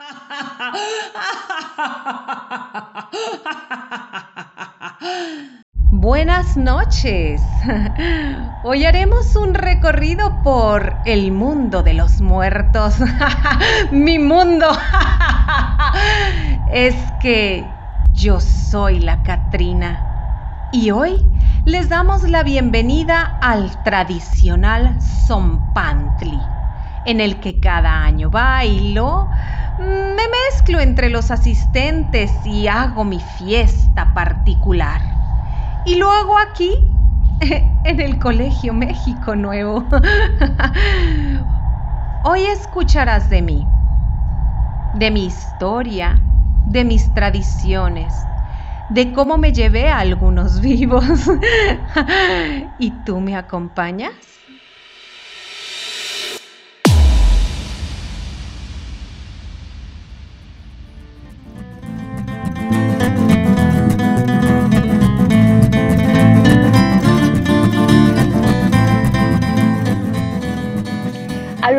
Buenas noches. Hoy haremos un recorrido por el mundo de los muertos. Mi mundo. Es que yo soy la Catrina. Y hoy les damos la bienvenida al tradicional Zompantli, en el que cada año bailo, me mezclo entre los asistentes y hago mi fiesta particular. Y lo hago aquí, en el Colegio México Nuevo. Hoy escucharás de mí, de mi historia, de mis tradiciones, de cómo me llevé a algunos vivos. ¿Y tú me acompañas?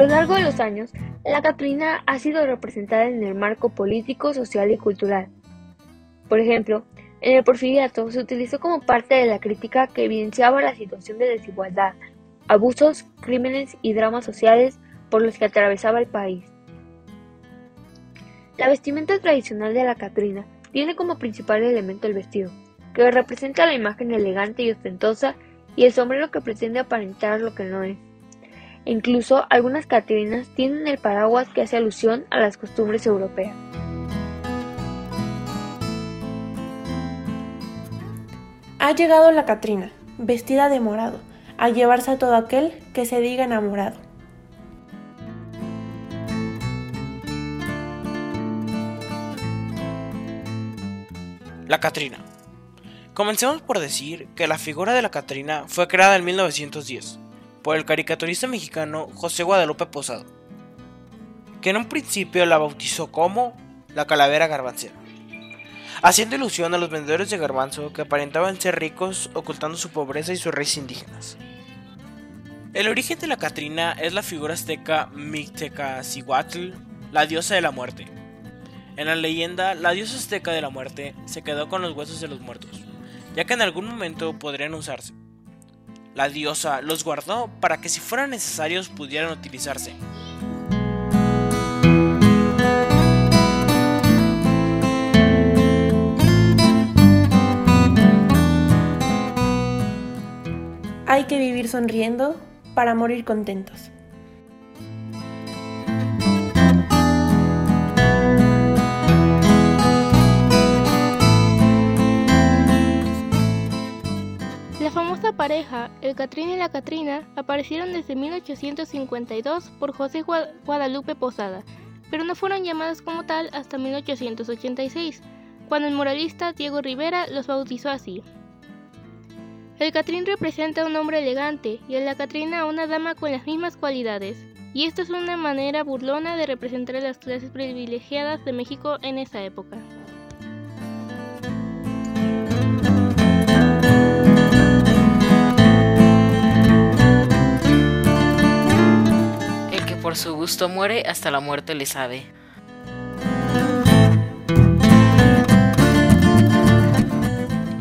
Lo largo de los años, la Catrina ha sido representada en el marco político, social y cultural. Por ejemplo, en el porfiriato se utilizó como parte de la crítica que evidenciaba la situación de desigualdad, abusos, crímenes y dramas sociales por los que atravesaba el país. La vestimenta tradicional de la Catrina tiene como principal elemento el vestido, que representa la imagen elegante y ostentosa, y el sombrero que pretende aparentar lo que no es. Incluso algunas catrinas tienen el paraguas que hace alusión a las costumbres europeas. Ha llegado la Catrina, vestida de morado, a llevarse a todo aquel que se diga enamorado. La Catrina. Comencemos por decir que la figura de la Catrina fue creada en 1910 por el caricaturista mexicano José Guadalupe Posado, que en un principio la bautizó como la calavera garbancera, haciendo ilusión a los vendedores de garbanzo que aparentaban ser ricos ocultando su pobreza y sus raíces indígenas. El origen de la Catrina es la figura azteca Mictecacihuatl, la diosa de la muerte. En la leyenda, la diosa azteca de la muerte se quedó con los huesos de los muertos, ya que en algún momento podrían usarse. La diosa los guardó para que si fueran necesarios pudieran utilizarse. Hay que vivir sonriendo para morir contentos. Pareja, el Catrín y la Catrina, aparecieron desde 1852 por José Guadalupe Posada, pero no fueron llamadas como tal hasta 1886, cuando el moralista Diego Rivera los bautizó así. El Catrín representa a un hombre elegante y a la Catrina a una dama con las mismas cualidades, y esto es una manera burlona de representar a las clases privilegiadas de México en esa época. Por su gusto muere, hasta la muerte le sabe.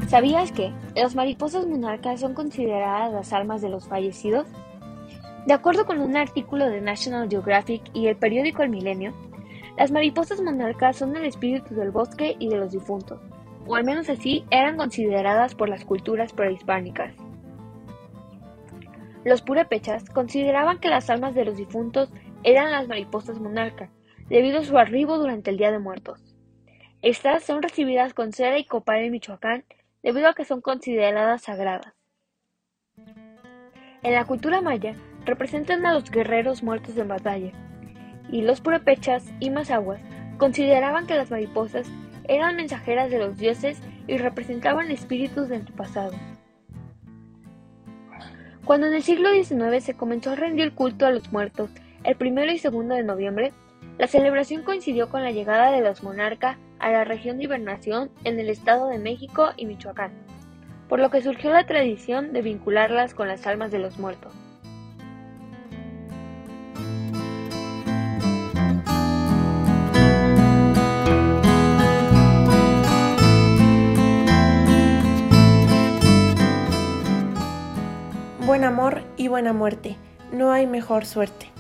¿Sabías que las mariposas monarcas son consideradas las almas de los fallecidos? De acuerdo con un artículo de National Geographic y el periódico El Milenio, las mariposas monarcas son el espíritu del bosque y de los difuntos, o al menos así eran consideradas por las culturas prehispánicas. Los purépechas consideraban que las almas de los difuntos eran las mariposas monarcas, debido a su arribo durante el Día de Muertos. Estas son recibidas con cera y copal en Michoacán debido a que son consideradas sagradas. En la cultura maya representan a los guerreros muertos en batalla, y los purépechas y mazahuas consideraban que las mariposas eran mensajeras de los dioses y representaban espíritus de pasado. Cuando en el siglo XIX se comenzó a rendir culto a los muertos el primero y segundo de noviembre, la celebración coincidió con la llegada de los monarcas a la región de hibernación en el Estado de México y Michoacán, por lo que surgió la tradición de vincularlas con las almas de los muertos. Buen amor y buena muerte, no hay mejor suerte.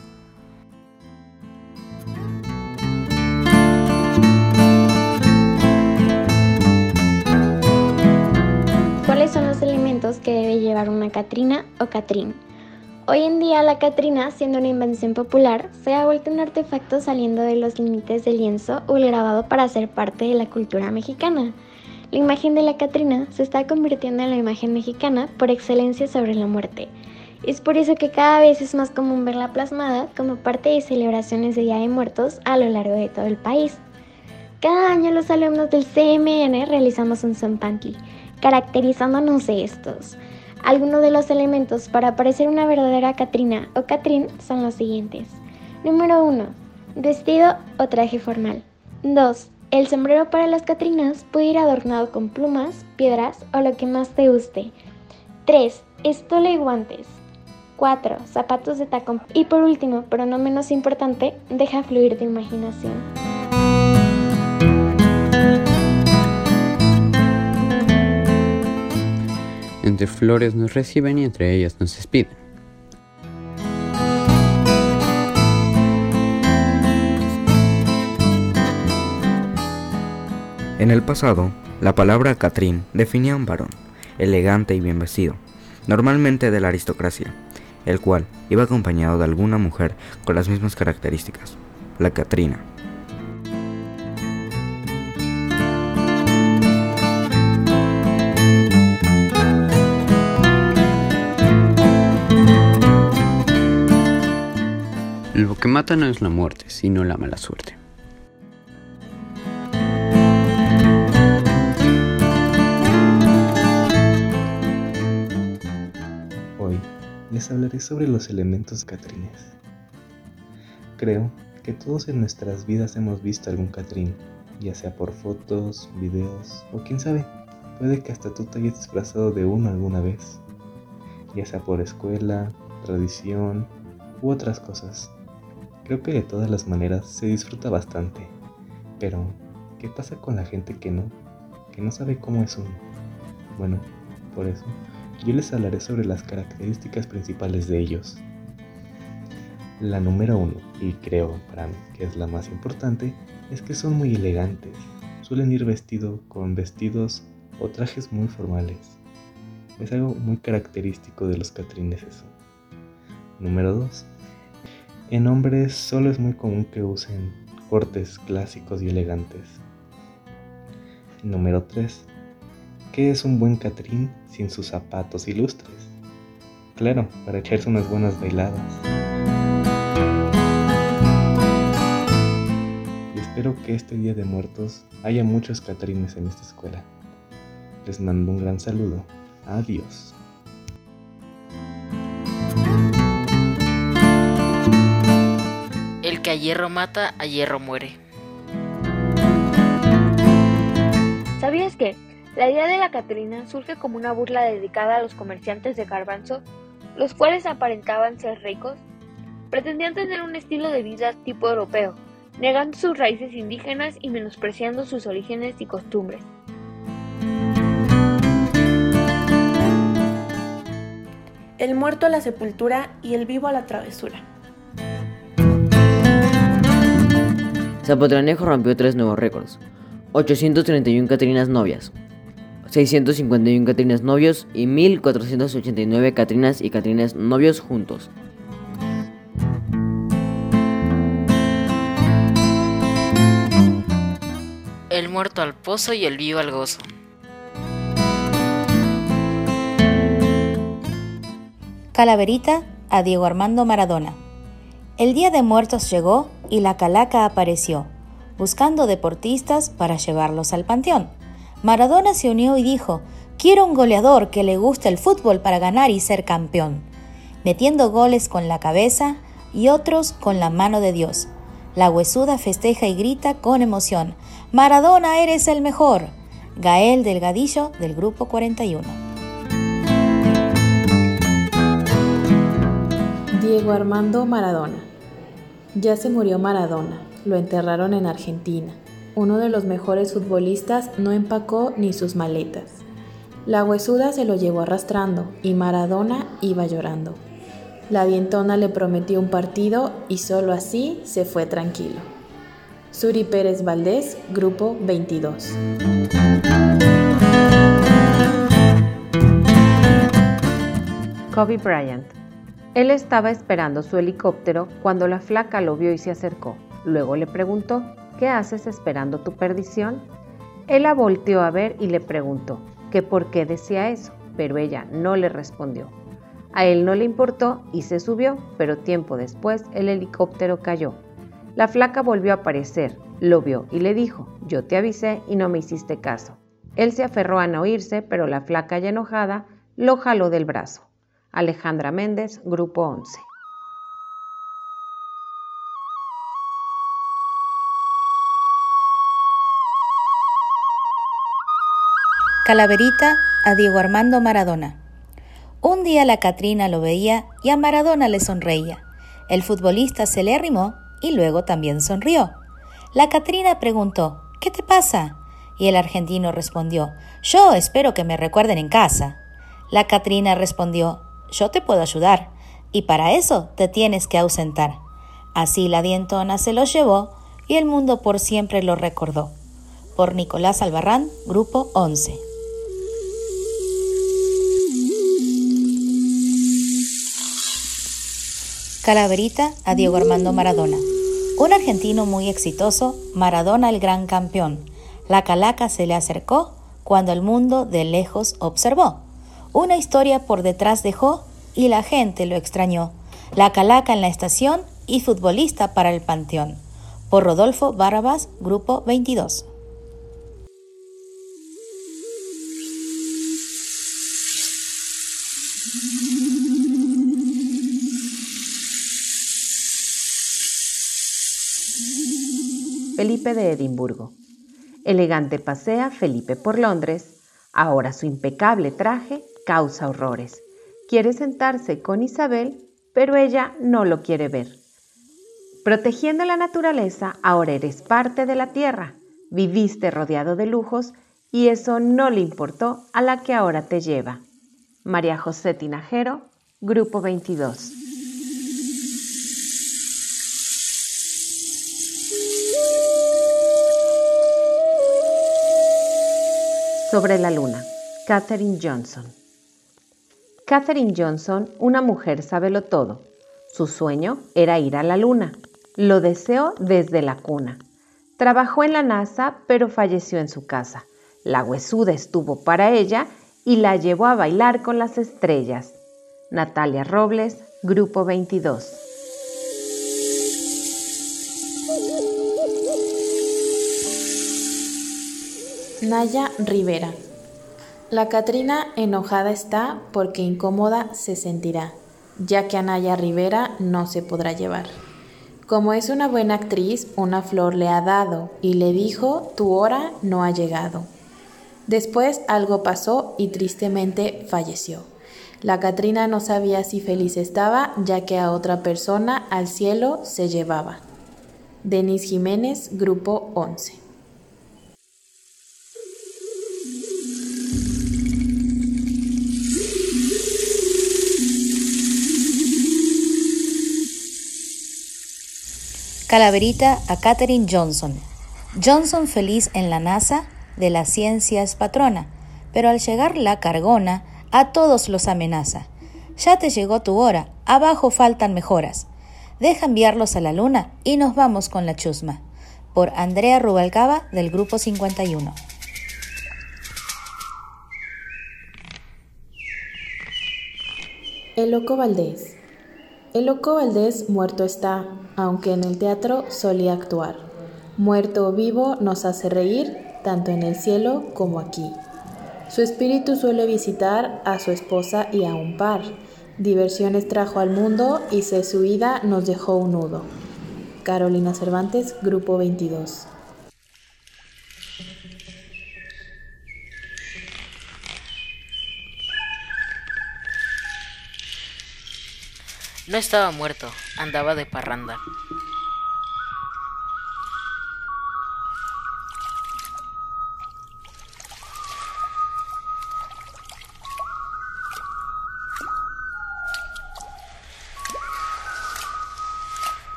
Que debe llevar una Catrina o Catrín? Hoy en día la Catrina, siendo una invención popular, se ha vuelto un artefacto saliendo de los límites del lienzo o el grabado para ser parte de la cultura mexicana. La imagen de la Catrina se está convirtiendo en la imagen mexicana por excelencia sobre la muerte. Es por eso que cada vez es más común verla plasmada como parte de celebraciones de Día de Muertos a lo largo de todo el país. Cada año los alumnos del CMN realizamos un Zompantli, caracterizándonos de estos. Algunos de los elementos para parecer una verdadera Catrina o Catrín son los siguientes. Número 1. Vestido o traje formal. 2. El sombrero para las Catrinas puede ir adornado con plumas, piedras o lo que más te guste. 3. Estola y guantes. 4. Zapatos de tacón. Y por último, pero no menos importante, deja fluir tu imaginación. Entre flores nos reciben y entre ellas nos despiden. En el pasado, la palabra Catrín definía a un varón, elegante y bien vestido, normalmente de la aristocracia, el cual iba acompañado de alguna mujer con las mismas características, la Catrina. Que mata no es la muerte, sino la mala suerte. Hoy les hablaré sobre los elementos catrines. Creo que todos en nuestras vidas hemos visto algún catrín, ya sea por fotos, videos o quién sabe, puede que hasta tú te hayas disfrazado de uno alguna vez, ya sea por escuela, tradición u otras cosas. Creo que de todas las maneras se disfruta bastante. Pero, ¿qué pasa con la gente que no? Que no sabe cómo es uno. Bueno, por eso, yo les hablaré sobre las características principales de ellos. La número uno, y creo para mí que es la más importante, es que son muy elegantes. Suelen ir vestido con vestidos o trajes muy formales. Es algo muy característico de los catrines eso. Número 2. En hombres solo es muy común que usen cortes clásicos y elegantes. Número 3. ¿Qué es un buen catrín sin sus zapatos ilustres? Claro, para echarse unas buenas bailadas. Y espero que este Día de Muertos haya muchos catrines en esta escuela. Les mando un gran saludo. Adiós. Hierro mata, a hierro muere. ¿Sabías que la idea de la Catrina surge como una burla dedicada a los comerciantes de garbanzo, los cuales aparentaban ser ricos? Pretendían tener un estilo de vida tipo europeo, negando sus raíces indígenas y menospreciando sus orígenes y costumbres. El muerto a la sepultura y el vivo a la travesura. Zapotranejo rompió tres nuevos récords. 831 Catrinas novias, 651 Catrinas novios y 1489 Catrinas y Catrinas novios juntos. El muerto al pozo y el vivo al gozo. Calaverita a Diego Armando Maradona. El Día de Muertos llegó y la calaca apareció, buscando deportistas para llevarlos al panteón. Maradona se unió y dijo, quiero un goleador que le guste el fútbol para ganar y ser campeón, metiendo goles con la cabeza y otros con la mano de Dios. La huesuda festeja y grita con emoción, Maradona eres el mejor. Gael Delgadillo del Grupo 41. Diego Armando Maradona. Ya se murió Maradona, lo enterraron en Argentina. Uno de los mejores futbolistas no empacó ni sus maletas. La huesuda se lo llevó arrastrando y Maradona iba llorando. La dientona le prometió un partido y solo así se fue tranquilo. Suri Pérez Valdés, Grupo 22. Kobe Bryant. Él estaba esperando su helicóptero cuando la flaca lo vio y se acercó. Luego le preguntó, ¿qué haces esperando tu perdición? Él la volteó a ver y le preguntó que por qué decía eso, pero ella no le respondió. A él no le importó y se subió, pero tiempo después el helicóptero cayó. La flaca volvió a aparecer, lo vio y le dijo, yo te avisé y no me hiciste caso. Él se aferró a no irse, pero la flaca ya enojada lo jaló del brazo. Alejandra Méndez, Grupo 11. Calaverita a Diego Armando Maradona. Un día la Catrina lo veía y a Maradona le sonreía. El futbolista se le arrimó y luego también sonrió. La Catrina preguntó, ¿qué te pasa? Y el argentino respondió, yo espero que me recuerden en casa. La Catrina respondió, yo te puedo ayudar, y para eso te tienes que ausentar. Así la dientona se lo llevó y el mundo por siempre lo recordó. Por Nicolás Albarrán, Grupo 11. Calaverita a Diego Armando Maradona. Un argentino muy exitoso, Maradona el gran campeón. La calaca se le acercó cuando el mundo de lejos observó. Una historia por detrás dejó y la gente lo extrañó. La calaca en la estación y futbolista para el panteón. Por Rodolfo Barrabás, Grupo 22. Felipe de Edimburgo. Elegante pasea Felipe por Londres. Ahora su impecable traje causa horrores. Quiere sentarse con Isabel, pero ella no lo quiere ver. Protegiendo la naturaleza, ahora eres parte de la tierra. Viviste rodeado de lujos y eso no le importó a la que ahora te lleva. María José Tinajero, Grupo 22. Sobre la luna, Katherine Johnson. Katherine Johnson, una mujer lo todo. Su sueño era ir a la luna. Lo deseó desde la cuna. Trabajó en la NASA, pero falleció en su casa. La huesuda estuvo para ella y la llevó a bailar con las estrellas. Natalia Robles, Grupo 22. Naya Rivera. La Catrina enojada está porque incómoda se sentirá, ya que a Naya Rivera no se podrá llevar. Como es una buena actriz, una flor le ha dado y le dijo, tu hora no ha llegado. Después algo pasó y tristemente falleció. La Catrina no sabía si feliz estaba, ya que a otra persona al cielo se llevaba. Denis Jiménez, Grupo 11. Calaverita a Katherine Johnson. Johnson feliz en la NASA, de la ciencia es patrona, pero al llegar la cargona, a todos los amenaza. Ya te llegó tu hora, abajo faltan mejoras. Deja enviarlos a la luna y nos vamos con la chusma. Por Andrea Rubalcaba del Grupo 51. El Loco Valdés. El loco Valdés muerto está, aunque en el teatro solía actuar. Muerto o vivo nos hace reír, tanto en el cielo como aquí. Su espíritu suele visitar a su esposa y a un par. Diversiones trajo al mundo y se su ida nos dejó un nudo. Carolina Cervantes, Grupo 22. No estaba muerto, andaba de parranda.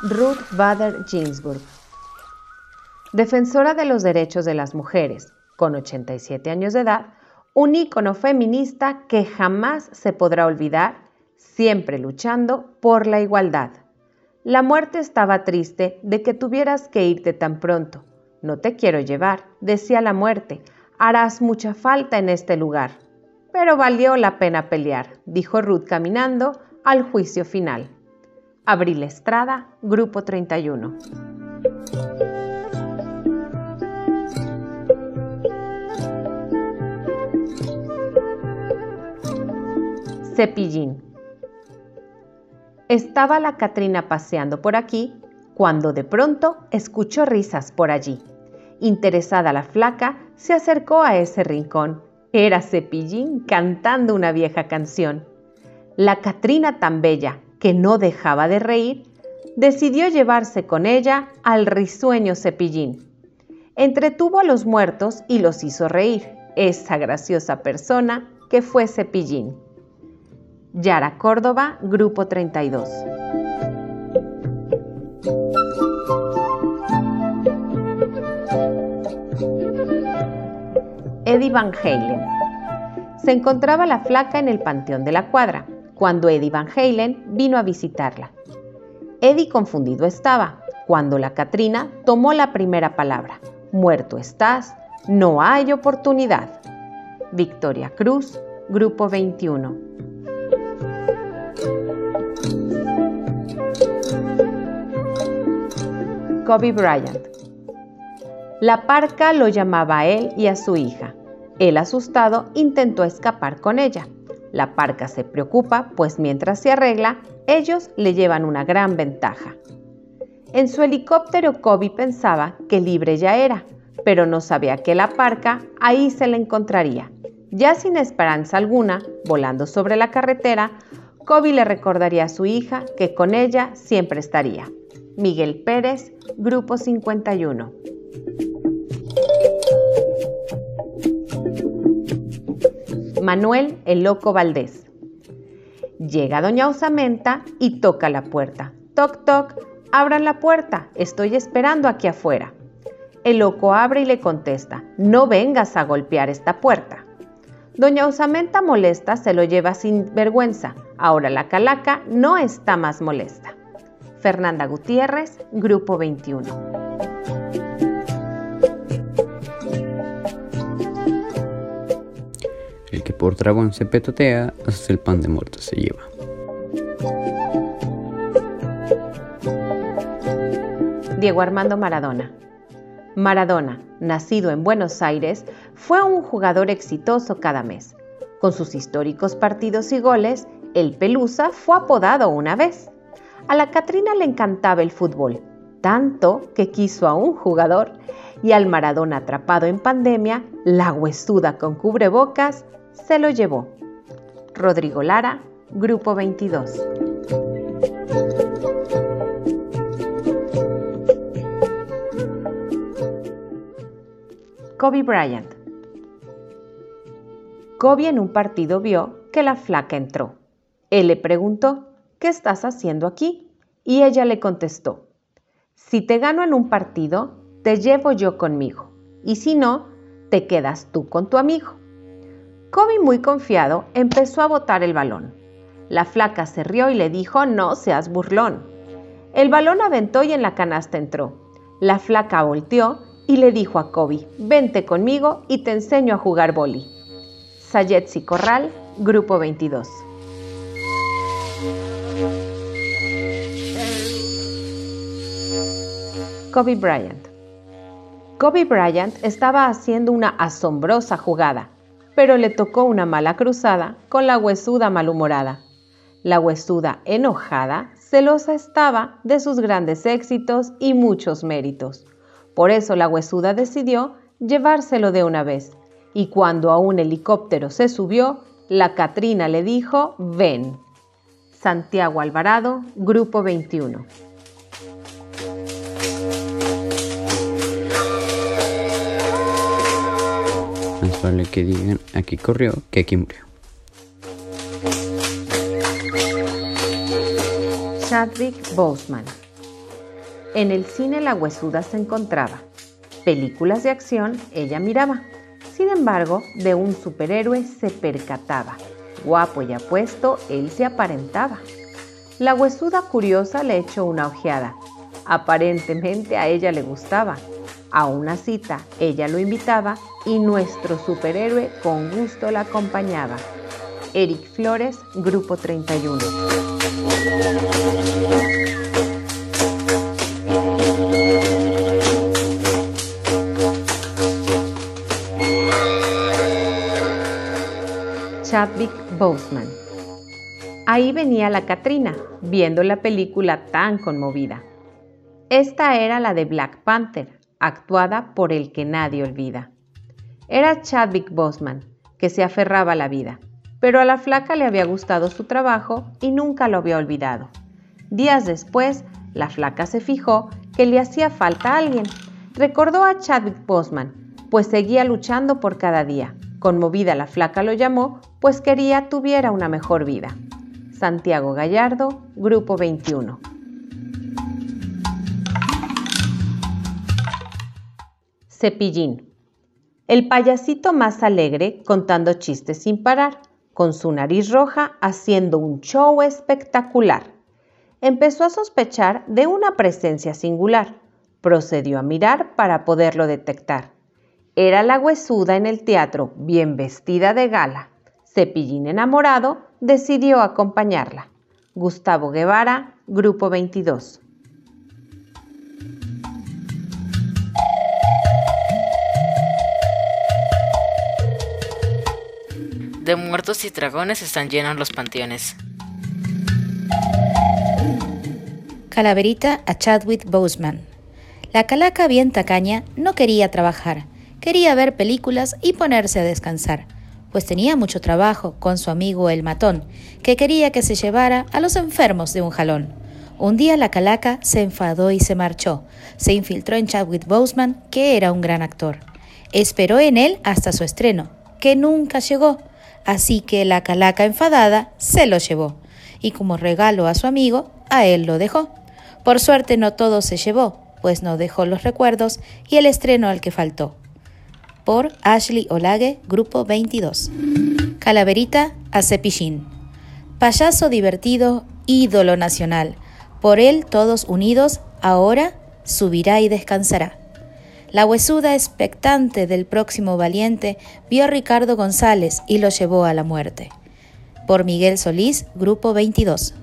Ruth Bader Ginsburg, defensora de los derechos de las mujeres, con 87 años de edad, un ícono feminista que jamás se podrá olvidar, siempre luchando por la igualdad. La muerte estaba triste de que tuvieras que irte tan pronto. No te quiero llevar, decía la muerte, harás mucha falta en este lugar. Pero valió la pena pelear, dijo Ruth caminando al juicio final. Abril Estrada, Grupo 31. Cepillín. Estaba la Catrina paseando por aquí cuando de pronto escuchó risas por allí. Interesada la flaca, se acercó a ese rincón. Era Cepillín cantando una vieja canción. La Catrina tan bella, que no dejaba de reír, decidió llevarse con ella al risueño Cepillín. Entretuvo a los muertos y los hizo reír, esa graciosa persona que fue Cepillín. Yara Córdoba, Grupo 32. Eddie Van Halen. Se encontraba la flaca en el panteón de la cuadra, cuando Eddie Van Halen vino a visitarla. Eddie confundido estaba, cuando la Catrina tomó la primera palabra. Muerto estás, no hay oportunidad. Victoria Cruz, Grupo 21. Kobe Bryant. La parca lo llamaba a él y a su hija. Él, asustado, intentó escapar con ella. La parca se preocupa, pues mientras se arregla, ellos le llevan una gran ventaja. En su helicóptero, Kobe pensaba que libre ya era, pero no sabía que la parca ahí se la encontraría. Ya sin esperanza alguna, volando sobre la carretera, Kobe le recordaría a su hija que con ella siempre estaría. Miguel Pérez, Grupo 51. Manuel el Loco Valdés. Llega doña Osamenta y toca la puerta. Toc, toc, abran la puerta, estoy esperando aquí afuera. El loco abre y le contesta, no vengas a golpear esta puerta. Doña Osamenta molesta se lo lleva sin vergüenza. Ahora la calaca no está más molesta. Fernanda Gutiérrez, Grupo 21. El que por dragón se petotea, hasta el pan de muerto se lleva. Diego Armando Maradona. Maradona, nacido en Buenos Aires, fue un jugador exitoso cada mes. Con sus históricos partidos y goles, el Pelusa fue apodado una vez. A la Catrina le encantaba el fútbol, tanto que quiso a un jugador y al Maradona atrapado en pandemia, la huesuda con cubrebocas se lo llevó. Rodrigo Lara, Grupo 22. Kobe Bryant. Kobe en un partido vio que la flaca entró. Él le preguntó, ¿qué estás haciendo aquí? Y ella le contestó, si te gano en un partido, te llevo yo conmigo, y si no, te quedas tú con tu amigo. Kobe, muy confiado, empezó a botar el balón. La flaca se rió y le dijo, no seas burlón. El balón aventó y en la canasta entró. La flaca volteó y le dijo a Kobe, vente conmigo y te enseño a jugar boli. Sayetsi Corral, Grupo 22. Kobe Bryant. Kobe Bryant estaba haciendo una asombrosa jugada pero le tocó una mala cruzada con la huesuda malhumorada. La huesuda enojada, celosa estaba de sus grandes éxitos y muchos méritos. Por eso la huesuda decidió llevárselo de una vez, y cuando a un helicóptero se subió, la Catrina le dijo, ven. Santiago Alvarado, Grupo 21. Más vale que digan aquí corrió que aquí murió. Chadwick Boseman. En el cine la huesuda se encontraba. Películas de acción ella miraba. Sin embargo, de un superhéroe se percataba. Guapo y apuesto, él se aparentaba. La huesuda curiosa le echó una ojeada. Aparentemente a ella le gustaba. A una cita ella lo invitaba y nuestro superhéroe con gusto la acompañaba. Eric Flores, Grupo 31. Chadwick Boseman. Ahí venía la Katrina, viendo la película tan conmovida. Esta era la de Black Panther, actuada por el que nadie olvida. Era Chadwick Boseman, que se aferraba a la vida, pero a la flaca le había gustado su trabajo y nunca lo había olvidado. Días después, la flaca se fijó que le hacía falta a alguien. Recordó a Chadwick Boseman, pues seguía luchando por cada día. Conmovida la flaca lo llamó, pues quería tuviera una mejor vida. Santiago Gallardo, Grupo 21. Cepillín. El payasito más alegre contando chistes sin parar, con su nariz roja haciendo un show espectacular. Empezó a sospechar de una presencia singular. Procedió a mirar para poderlo detectar. Era la huesuda en el teatro, bien vestida de gala. Cepillín enamorado decidió acompañarla. Gustavo Guevara, Grupo 22. De muertos y dragones están llenos los panteones. Calaverita a Chadwick Boseman. La calaca bien tacaña no quería trabajar, quería ver películas y ponerse a descansar, pues tenía mucho trabajo con su amigo el matón, que quería que se llevara a los enfermos de un jalón. Un día la calaca se enfadó y se marchó. Se infiltró en Chadwick Boseman, que era un gran actor. Esperó en él hasta su estreno, que nunca llegó. Así que la calaca enfadada se lo llevó y como regalo a su amigo, a él lo dejó. Por suerte no todo se llevó, pues no dejó los recuerdos y el estreno al que faltó. Por Ashley Olage, Grupo 22. Calaverita a Cepillín. Payaso divertido, ídolo nacional. Por él todos unidos, ahora subirá y descansará. La huesuda expectante del próximo valiente vio a Ricardo González y lo llevó a la muerte. Por Miguel Solís, Grupo 22.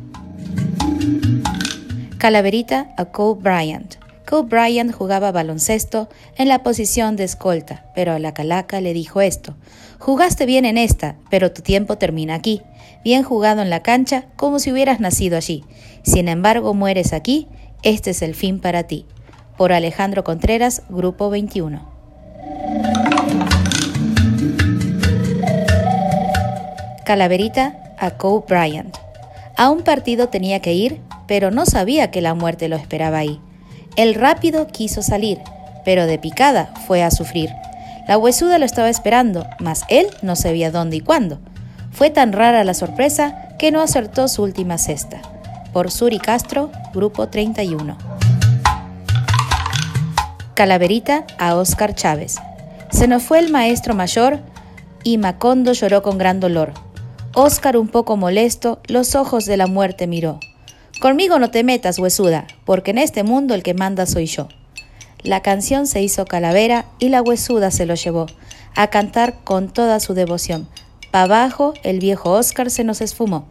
Calaverita a Cole Bryant. Cole Bryant jugaba baloncesto en la posición de escolta, pero a la calaca le dijo esto. Jugaste bien en esta, pero tu tiempo termina aquí. Bien jugado en la cancha, como si hubieras nacido allí. Sin embargo, mueres aquí, este es el fin para ti por Alejandro Contreras, Grupo 21. Calaverita a Cole Bryant. A un partido tenía que ir, pero no sabía que la muerte lo esperaba ahí. El rápido quiso salir, pero de picada fue a sufrir. La huesuda lo estaba esperando, mas él no sabía dónde y cuándo. Fue tan rara la sorpresa que no acertó su última cesta. Por Suri Castro, Grupo 31. Calaverita a Óscar Chávez. Se nos fue el maestro mayor y Macondo lloró con gran dolor. Óscar, un poco molesto, los ojos de la muerte miró. Conmigo no te metas, huesuda, porque en este mundo el que manda soy yo. La canción se hizo calavera y la huesuda se lo llevó, a cantar con toda su devoción. Pa' abajo, el viejo Óscar se nos esfumó.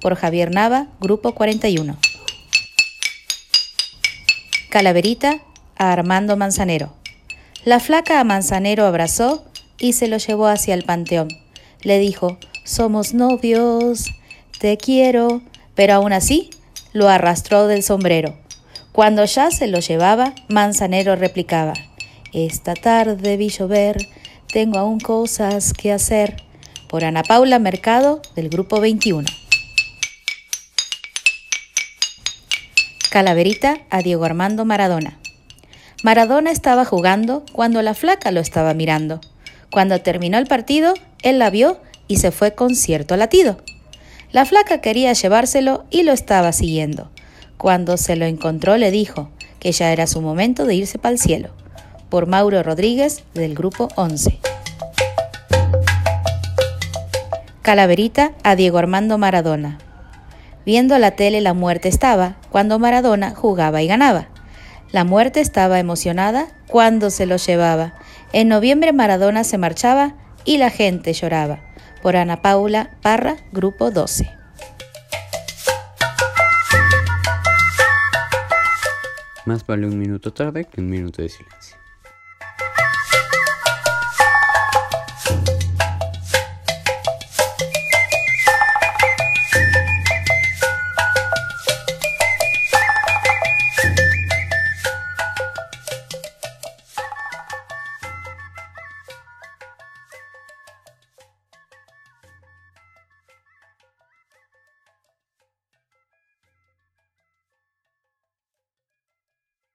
Por Javier Nava, Grupo 41. Calaverita a Armando Manzanero. La flaca a Manzanero abrazó y se lo llevó hacia el panteón. Le dijo, somos novios, te quiero, pero aún así lo arrastró del sombrero. Cuando ya se lo llevaba, Manzanero replicaba, esta tarde vi llover, tengo aún cosas que hacer. Por Ana Paula Mercado, del Grupo 21. Calaverita a Diego Armando Maradona. Maradona estaba jugando cuando la flaca lo estaba mirando. Cuando terminó el partido, él la vio y se fue con cierto latido. La flaca quería llevárselo y lo estaba siguiendo. Cuando se lo encontró le dijo que ya era su momento de irse para el cielo. Por Mauro Rodríguez del grupo 11. Calaverita a Diego Armando Maradona. Viendo la tele la muerte estaba cuando Maradona jugaba y ganaba. La muerte estaba emocionada cuando se lo llevaba. En noviembre Maradona se marchaba y la gente lloraba. Por Ana Paula Parra, Grupo 12. Más vale un minuto tarde que un minuto de silencio.